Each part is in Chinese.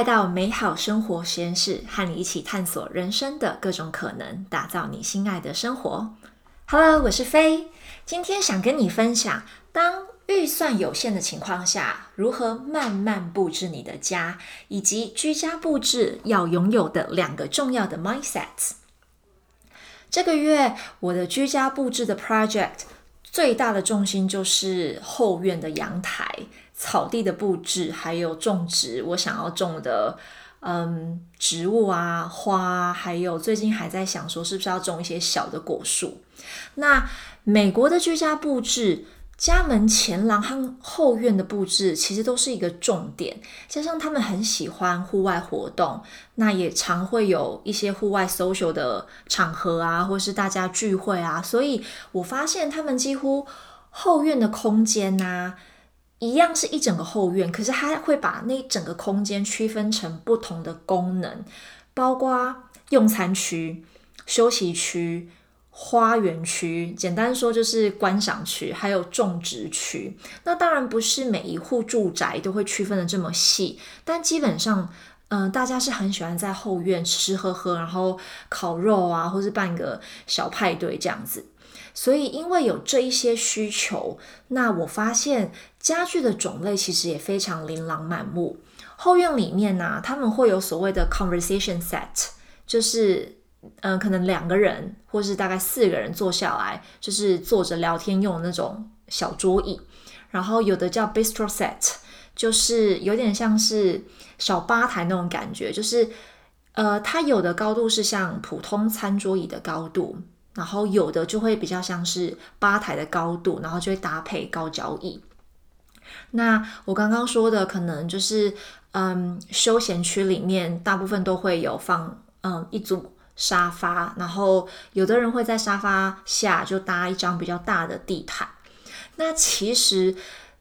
来到美好生活实验室，和你一起探索人生的各种可能，打造你心爱的生活。Hello，我是飞，今天想跟你分享，当预算有限的情况下，如何慢慢布置你的家，以及居家布置要拥有的两个重要的 mindsets。这个月我的居家布置的 project 最大的重心就是后院的阳台。草地的布置，还有种植我想要种的，嗯，植物啊，花，还有最近还在想说是不是要种一些小的果树。那美国的居家布置，家门前廊和后院的布置其实都是一个重点，加上他们很喜欢户外活动，那也常会有一些户外 social 的场合啊，或是大家聚会啊，所以我发现他们几乎后院的空间呐。一样是一整个后院，可是他会把那整个空间区分成不同的功能，包括用餐区、休息区、花园区，简单说就是观赏区，还有种植区。那当然不是每一户住宅都会区分的这么细，但基本上，嗯，大家是很喜欢在后院吃吃喝喝，然后烤肉啊，或是办个小派对这样子。所以，因为有这一些需求，那我发现家具的种类其实也非常琳琅满目。后院里面呢，他们会有所谓的 conversation set，就是嗯，可能两个人或是大概四个人坐下来，就是坐着聊天用的那种小桌椅。然后有的叫 bistro set，就是有点像是小吧台那种感觉，就是呃，它有的高度是像普通餐桌椅的高度。然后有的就会比较像是吧台的高度，然后就会搭配高脚椅。那我刚刚说的可能就是，嗯，休闲区里面大部分都会有放，嗯，一组沙发，然后有的人会在沙发下就搭一张比较大的地毯。那其实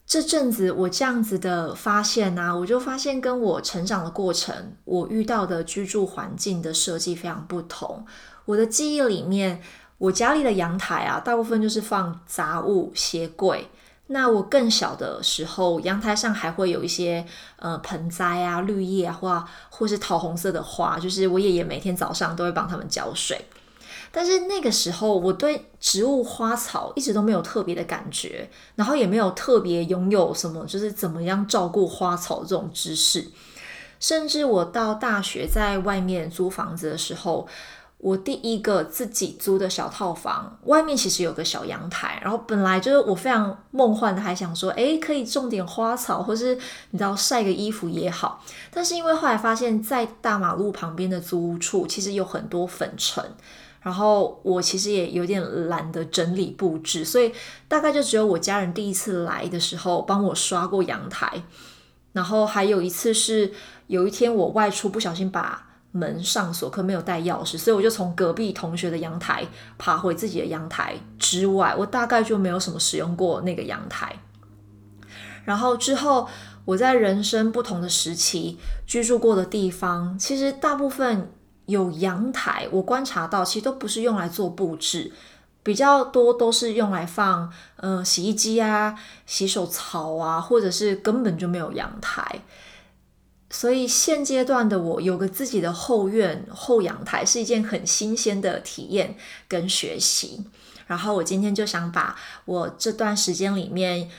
这阵子我这样子的发现呢，我就发现跟我成长的过程，我遇到的居住环境的设计非常不同。我的记忆里面。我家里的阳台啊，大部分就是放杂物、鞋柜。那我更小的时候，阳台上还会有一些呃盆栽啊、绿叶啊，或或是桃红色的花，就是我爷爷每天早上都会帮他们浇水。但是那个时候，我对植物花草一直都没有特别的感觉，然后也没有特别拥有什么就是怎么样照顾花草这种知识。甚至我到大学在外面租房子的时候。我第一个自己租的小套房，外面其实有个小阳台，然后本来就是我非常梦幻的，还想说，诶，可以种点花草，或是你知道晒个衣服也好。但是因为后来发现，在大马路旁边的租屋处其实有很多粉尘，然后我其实也有点懒得整理布置，所以大概就只有我家人第一次来的时候帮我刷过阳台，然后还有一次是有一天我外出不小心把。门上锁，可没有带钥匙，所以我就从隔壁同学的阳台爬回自己的阳台之外，我大概就没有什么使用过那个阳台。然后之后我在人生不同的时期居住过的地方，其实大部分有阳台，我观察到其实都不是用来做布置，比较多都是用来放嗯洗衣机啊、洗手槽啊，或者是根本就没有阳台。所以现阶段的我有个自己的后院后阳台是一件很新鲜的体验跟学习。然后我今天就想把我这段时间里面，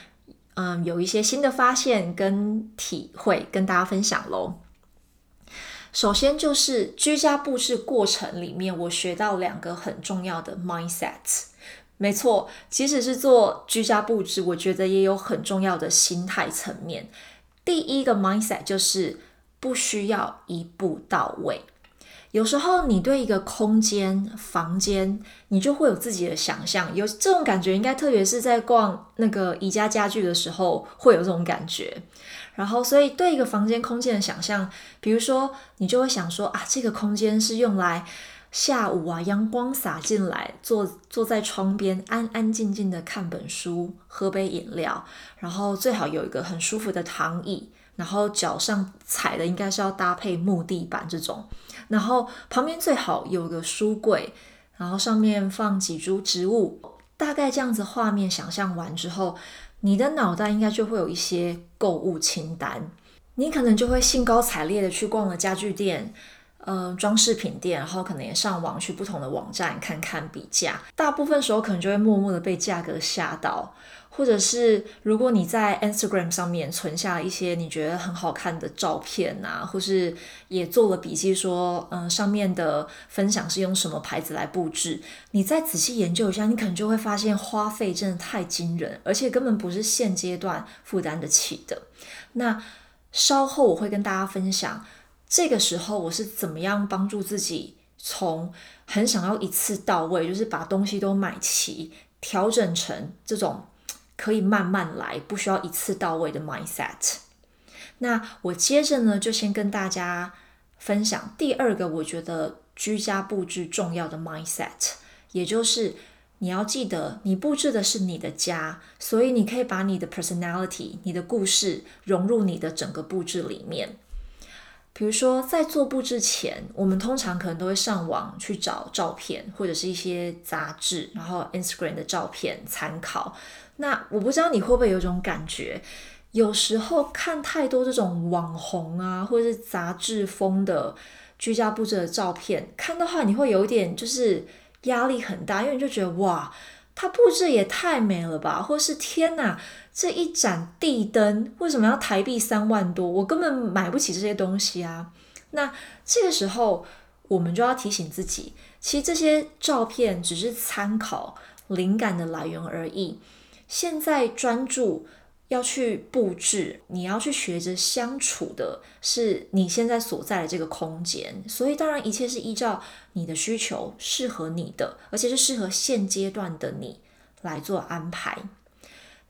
嗯，有一些新的发现跟体会跟大家分享喽。首先就是居家布置过程里面，我学到两个很重要的 mindset。没错，即使是做居家布置，我觉得也有很重要的心态层面。第一个 mindset 就是不需要一步到位。有时候你对一个空间、房间，你就会有自己的想象，有这种感觉，应该特别是在逛那个宜家家具的时候会有这种感觉。然后，所以对一个房间空间的想象，比如说你就会想说啊，这个空间是用来。下午啊，阳光洒进来，坐坐在窗边，安安静静的看本书，喝杯饮料，然后最好有一个很舒服的躺椅，然后脚上踩的应该是要搭配木地板这种，然后旁边最好有个书柜，然后上面放几株植物，大概这样子画面想象完之后，你的脑袋应该就会有一些购物清单。你可能就会兴高采烈的去逛了家具店。呃，装饰品店，然后可能也上网去不同的网站看看比价，大部分时候可能就会默默的被价格吓到，或者是如果你在 Instagram 上面存下一些你觉得很好看的照片啊，或是也做了笔记说，嗯，上面的分享是用什么牌子来布置，你再仔细研究一下，你可能就会发现花费真的太惊人，而且根本不是现阶段负担得起的。那稍后我会跟大家分享。这个时候我是怎么样帮助自己从很想要一次到位，就是把东西都买齐，调整成这种可以慢慢来，不需要一次到位的 mindset。那我接着呢，就先跟大家分享第二个我觉得居家布置重要的 mindset，也就是你要记得，你布置的是你的家，所以你可以把你的 personality、你的故事融入你的整个布置里面。比如说，在做布置前，我们通常可能都会上网去找照片，或者是一些杂志，然后 Instagram 的照片参考。那我不知道你会不会有种感觉，有时候看太多这种网红啊，或者是杂志风的居家布置的照片，看的话你会有点就是压力很大，因为你就觉得哇。它布置也太美了吧，或是天哪，这一盏地灯为什么要台币三万多？我根本买不起这些东西啊！那这个时候，我们就要提醒自己，其实这些照片只是参考灵感的来源而已。现在专注。要去布置，你要去学着相处的是你现在所在的这个空间，所以当然一切是依照你的需求，适合你的，而且是适合现阶段的你来做安排。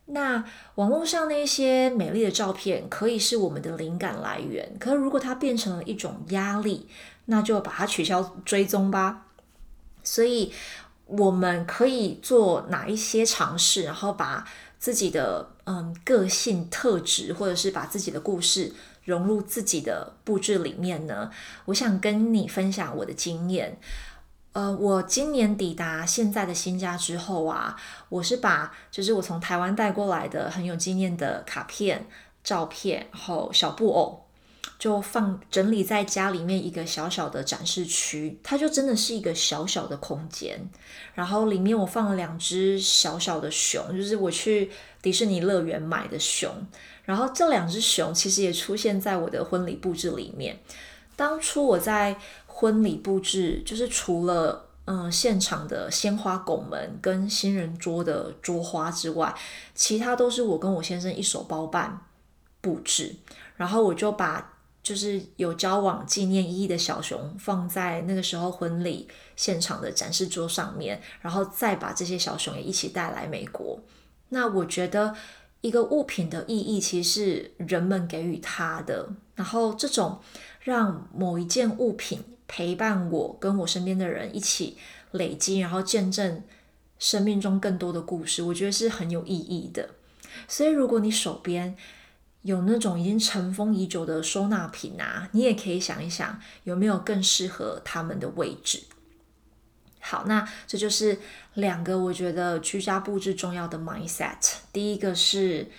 那网络上那些美丽的照片可以是我们的灵感来源，可是如果它变成了一种压力，那就把它取消追踪吧。所以我们可以做哪一些尝试，然后把。自己的嗯个性特质，或者是把自己的故事融入自己的布置里面呢？我想跟你分享我的经验。呃，我今年抵达现在的新家之后啊，我是把就是我从台湾带过来的很有经验的卡片、照片，然后小布偶。就放整理在家里面一个小小的展示区，它就真的是一个小小的空间。然后里面我放了两只小小的熊，就是我去迪士尼乐园买的熊。然后这两只熊其实也出现在我的婚礼布置里面。当初我在婚礼布置，就是除了嗯现场的鲜花拱门跟新人桌的桌花之外，其他都是我跟我先生一手包办布置。然后我就把。就是有交往纪念意义的小熊放在那个时候婚礼现场的展示桌上面，然后再把这些小熊也一起带来美国。那我觉得一个物品的意义其实是人们给予它的，然后这种让某一件物品陪伴我跟我身边的人一起累积，然后见证生命中更多的故事，我觉得是很有意义的。所以如果你手边，有那种已经尘封已久的收纳品啊，你也可以想一想，有没有更适合他们的位置。好，那这就是两个我觉得居家布置重要的 mindset。第一个是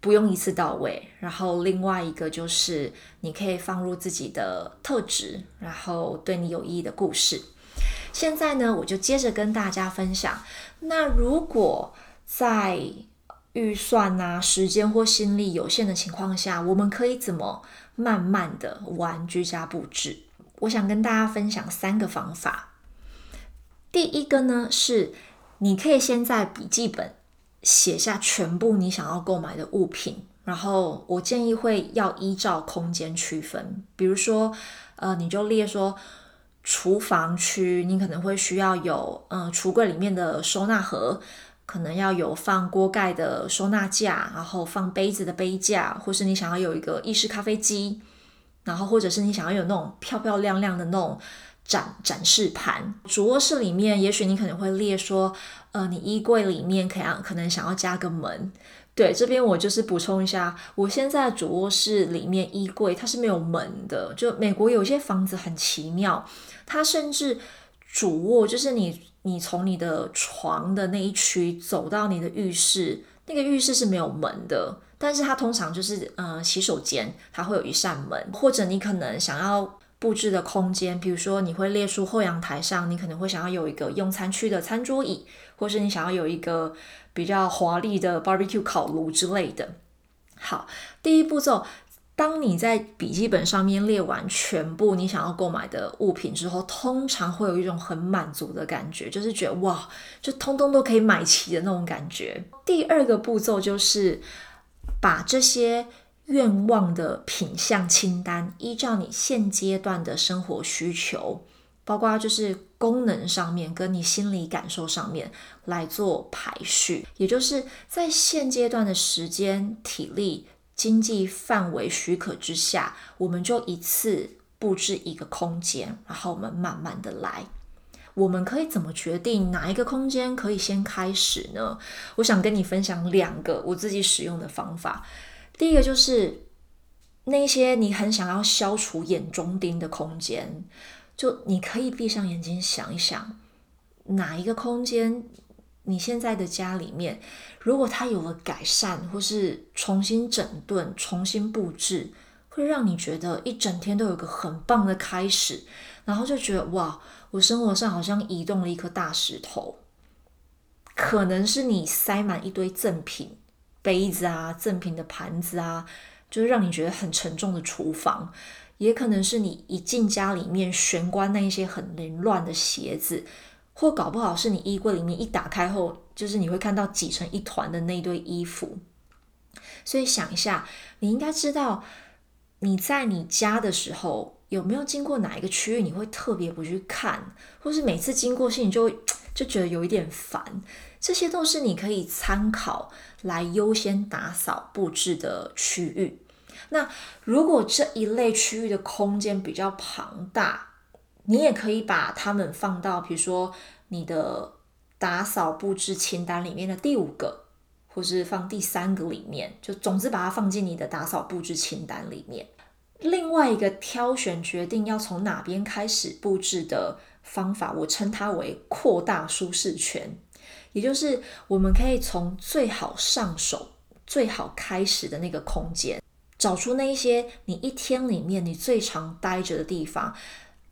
不用一次到位，然后另外一个就是你可以放入自己的特质，然后对你有意义的故事。现在呢，我就接着跟大家分享。那如果在预算啊、时间或心力有限的情况下，我们可以怎么慢慢的玩居家布置？我想跟大家分享三个方法。第一个呢是，你可以先在笔记本写下全部你想要购买的物品，然后我建议会要依照空间区分，比如说，呃，你就列说，厨房区你可能会需要有，嗯，橱柜里面的收纳盒。可能要有放锅盖的收纳架，然后放杯子的杯架，或是你想要有一个意式咖啡机，然后或者是你想要有那种漂漂亮亮的那种展展示盘。主卧室里面，也许你可能会列说，呃，你衣柜里面可能可能想要加个门。对，这边我就是补充一下，我现在主卧室里面衣柜它是没有门的。就美国有些房子很奇妙，它甚至主卧就是你。你从你的床的那一区走到你的浴室，那个浴室是没有门的，但是它通常就是呃洗手间，它会有一扇门，或者你可能想要布置的空间，比如说你会列出后阳台上，你可能会想要有一个用餐区的餐桌椅，或是你想要有一个比较华丽的 barbecue 烤炉之类的。好，第一步骤。当你在笔记本上面列完全部你想要购买的物品之后，通常会有一种很满足的感觉，就是觉得哇，就通通都可以买齐的那种感觉。第二个步骤就是把这些愿望的品相清单，依照你现阶段的生活需求，包括就是功能上面跟你心理感受上面来做排序，也就是在现阶段的时间、体力。经济范围许可之下，我们就一次布置一个空间，然后我们慢慢的来。我们可以怎么决定哪一个空间可以先开始呢？我想跟你分享两个我自己使用的方法。第一个就是那些你很想要消除眼中钉的空间，就你可以闭上眼睛想一想，哪一个空间。你现在的家里面，如果它有了改善，或是重新整顿、重新布置，会让你觉得一整天都有个很棒的开始，然后就觉得哇，我生活上好像移动了一颗大石头。可能是你塞满一堆赠品、杯子啊、赠品的盘子啊，就是让你觉得很沉重的厨房；也可能是你一进家里面玄关那一些很凌乱的鞋子。或搞不好是你衣柜里面一打开后，就是你会看到挤成一团的那堆衣服。所以想一下，你应该知道你在你家的时候有没有经过哪一个区域，你会特别不去看，或是每次经过心里就就觉得有一点烦。这些都是你可以参考来优先打扫布置的区域。那如果这一类区域的空间比较庞大，你也可以把它们放到，比如说你的打扫布置清单里面的第五个，或是放第三个里面，就总之把它放进你的打扫布置清单里面。另外一个挑选决定要从哪边开始布置的方法，我称它为扩大舒适圈，也就是我们可以从最好上手、最好开始的那个空间，找出那一些你一天里面你最常待着的地方。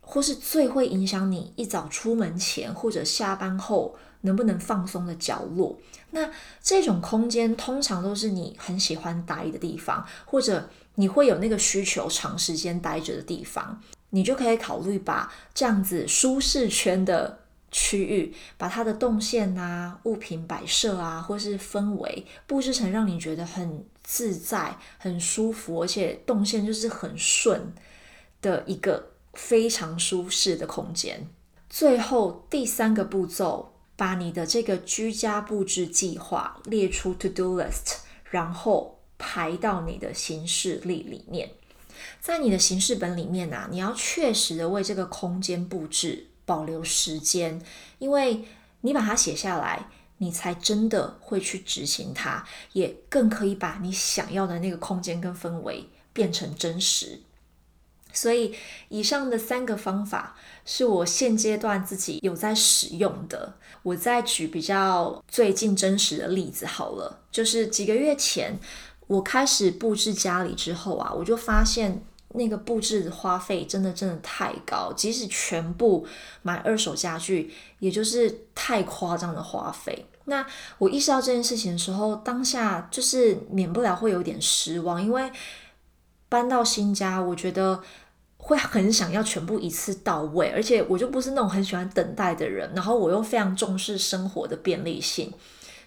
或是最会影响你一早出门前或者下班后能不能放松的角落，那这种空间通常都是你很喜欢待的地方，或者你会有那个需求长时间待着的地方，你就可以考虑把这样子舒适圈的区域，把它的动线啊、物品摆设啊，或是氛围布置成让你觉得很自在、很舒服，而且动线就是很顺的一个。非常舒适的空间。最后第三个步骤，把你的这个居家布置计划列出 to do list，然后排到你的行事历里面。在你的行事本里面啊，你要确实的为这个空间布置保留时间，因为你把它写下来，你才真的会去执行它，也更可以把你想要的那个空间跟氛围变成真实。所以，以上的三个方法是我现阶段自己有在使用的。我再举比较最近真实的例子好了，就是几个月前我开始布置家里之后啊，我就发现那个布置的花费真的真的太高，即使全部买二手家具，也就是太夸张的花费。那我意识到这件事情的时候，当下就是免不了会有点失望，因为搬到新家，我觉得。会很想要全部一次到位，而且我就不是那种很喜欢等待的人，然后我又非常重视生活的便利性，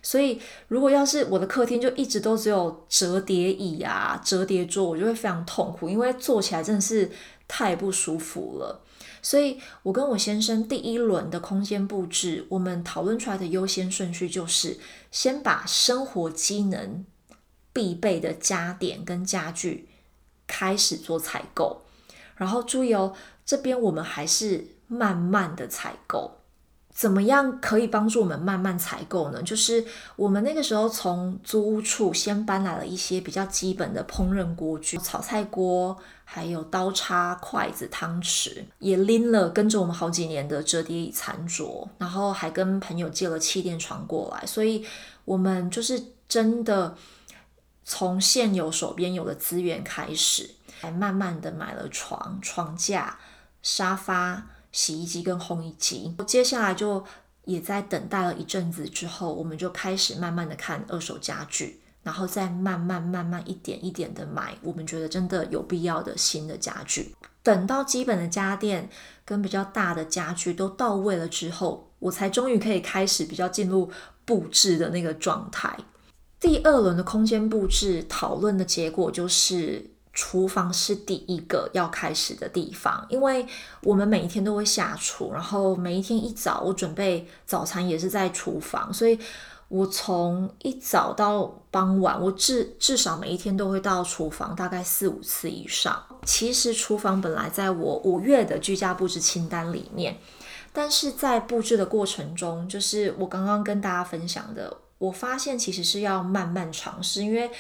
所以如果要是我的客厅就一直都只有折叠椅啊、折叠桌，我就会非常痛苦，因为坐起来真的是太不舒服了。所以我跟我先生第一轮的空间布置，我们讨论出来的优先顺序就是先把生活机能必备的家电跟家具开始做采购。然后注意哦，这边我们还是慢慢的采购。怎么样可以帮助我们慢慢采购呢？就是我们那个时候从租屋处先搬来了一些比较基本的烹饪锅具，炒菜锅，还有刀叉、筷子、汤匙，也拎了跟着我们好几年的折叠椅餐桌，然后还跟朋友借了气垫床过来，所以我们就是真的。从现有手边有的资源开始，还慢慢的买了床、床架、沙发、洗衣机跟烘衣机。接下来就也在等待了一阵子之后，我们就开始慢慢的看二手家具，然后再慢慢慢慢一点一点的买我们觉得真的有必要的新的家具。等到基本的家电跟比较大的家具都到位了之后，我才终于可以开始比较进入布置的那个状态。第二轮的空间布置讨论的结果就是，厨房是第一个要开始的地方，因为我们每一天都会下厨，然后每一天一早我准备早餐也是在厨房，所以我从一早到傍晚，我至至少每一天都会到厨房大概四五次以上。其实厨房本来在我五月的居家布置清单里面，但是在布置的过程中，就是我刚刚跟大家分享的。我发现其实是要慢慢尝试，因为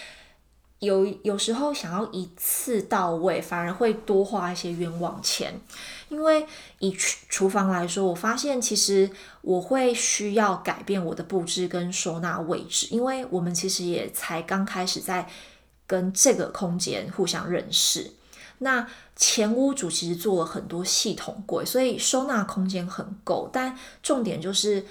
有有时候想要一次到位，反而会多花一些冤枉钱。因为以厨厨房来说，我发现其实我会需要改变我的布置跟收纳位置，因为我们其实也才刚开始在跟这个空间互相认识。那前屋主其实做了很多系统柜，所以收纳空间很够，但重点就是。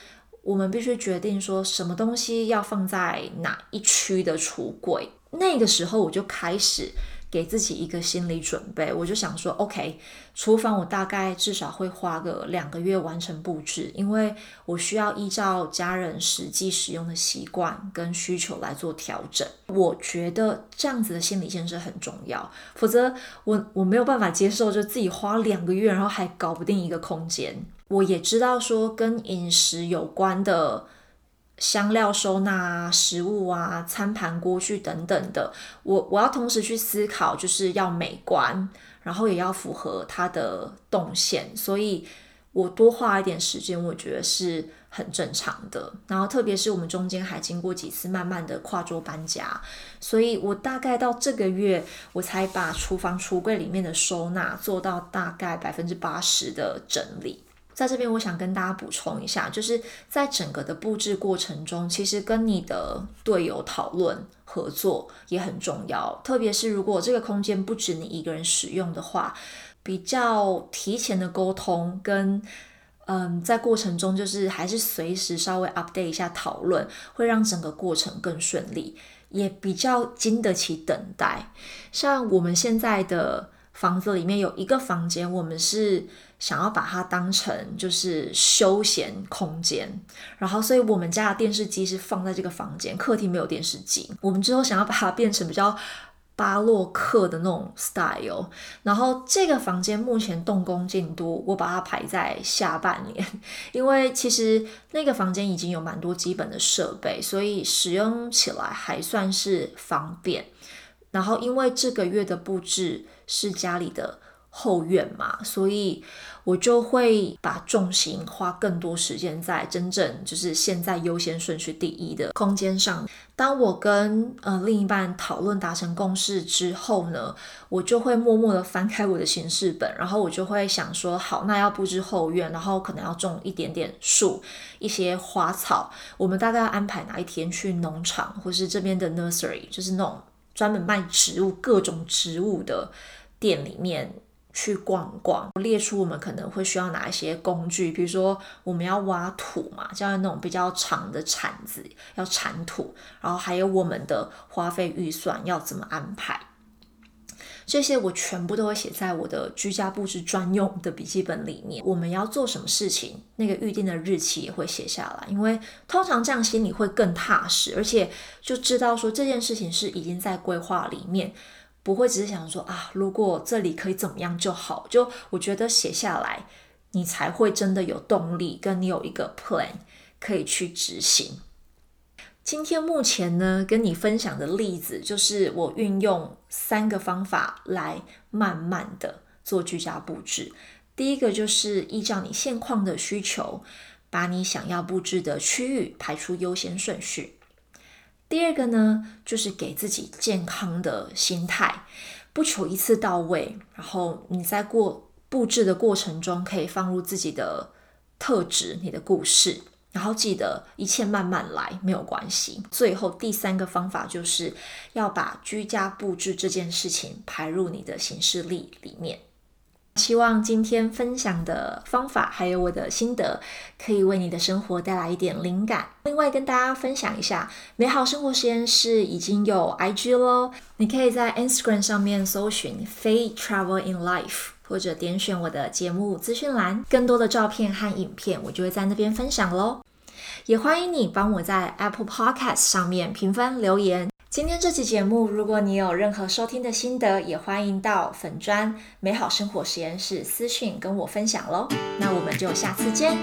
我们必须决定说什么东西要放在哪一区的橱柜。那个时候我就开始给自己一个心理准备，我就想说，OK，厨房我大概至少会花个两个月完成布置，因为我需要依照家人实际使用的习惯跟需求来做调整。我觉得这样子的心理建设很重要，否则我我没有办法接受，就自己花两个月，然后还搞不定一个空间。我也知道说跟饮食有关的香料收纳啊、食物啊、餐盘、锅具等等的，我我要同时去思考，就是要美观，然后也要符合它的动线，所以我多花一点时间，我觉得是很正常的。然后特别是我们中间还经过几次慢慢的跨桌搬家，所以我大概到这个月，我才把厨房橱柜里面的收纳做到大概百分之八十的整理。在这边，我想跟大家补充一下，就是在整个的布置过程中，其实跟你的队友讨论合作也很重要。特别是如果这个空间不止你一个人使用的话，比较提前的沟通跟嗯，在过程中就是还是随时稍微 update 一下讨论，会让整个过程更顺利，也比较经得起等待。像我们现在的房子里面有一个房间，我们是。想要把它当成就是休闲空间，然后所以我们家的电视机是放在这个房间，客厅没有电视机。我们之后想要把它变成比较巴洛克的那种 style，然后这个房间目前动工进度我把它排在下半年，因为其实那个房间已经有蛮多基本的设备，所以使用起来还算是方便。然后因为这个月的布置是家里的。后院嘛，所以我就会把重心花更多时间在真正就是现在优先顺序第一的空间上。当我跟呃另一半讨论达成共识之后呢，我就会默默的翻开我的行事本，然后我就会想说，好，那要布置后院，然后可能要种一点点树，一些花草。我们大概要安排哪一天去农场，或是这边的 nursery，就是那种专门卖植物、各种植物的店里面。去逛逛，列出我们可能会需要哪一些工具，比如说我们要挖土嘛，就要那种比较长的铲子要铲土，然后还有我们的花费预算要怎么安排，这些我全部都会写在我的居家布置专用的笔记本里面。我们要做什么事情，那个预定的日期也会写下来，因为通常这样心里会更踏实，而且就知道说这件事情是已经在规划里面。不会只是想说啊，如果这里可以怎么样就好。就我觉得写下来，你才会真的有动力，跟你有一个 plan 可以去执行。今天目前呢，跟你分享的例子就是我运用三个方法来慢慢的做居家布置。第一个就是依照你现况的需求，把你想要布置的区域排出优先顺序。第二个呢，就是给自己健康的心态，不求一次到位。然后你在过布置的过程中，可以放入自己的特质、你的故事。然后记得一切慢慢来，没有关系。最后第三个方法就是要把居家布置这件事情排入你的行事历里面。希望今天分享的方法还有我的心得，可以为你的生活带来一点灵感。另外跟大家分享一下，美好生活实验室已经有 IG 喽，你可以在 Instagram 上面搜寻 “Fay Travel in Life”，或者点选我的节目资讯栏，更多的照片和影片我就会在那边分享喽。也欢迎你帮我在 Apple Podcast 上面评分留言。今天这期节目，如果你有任何收听的心得，也欢迎到粉砖美好生活实验室私讯跟我分享喽。那我们就下次见。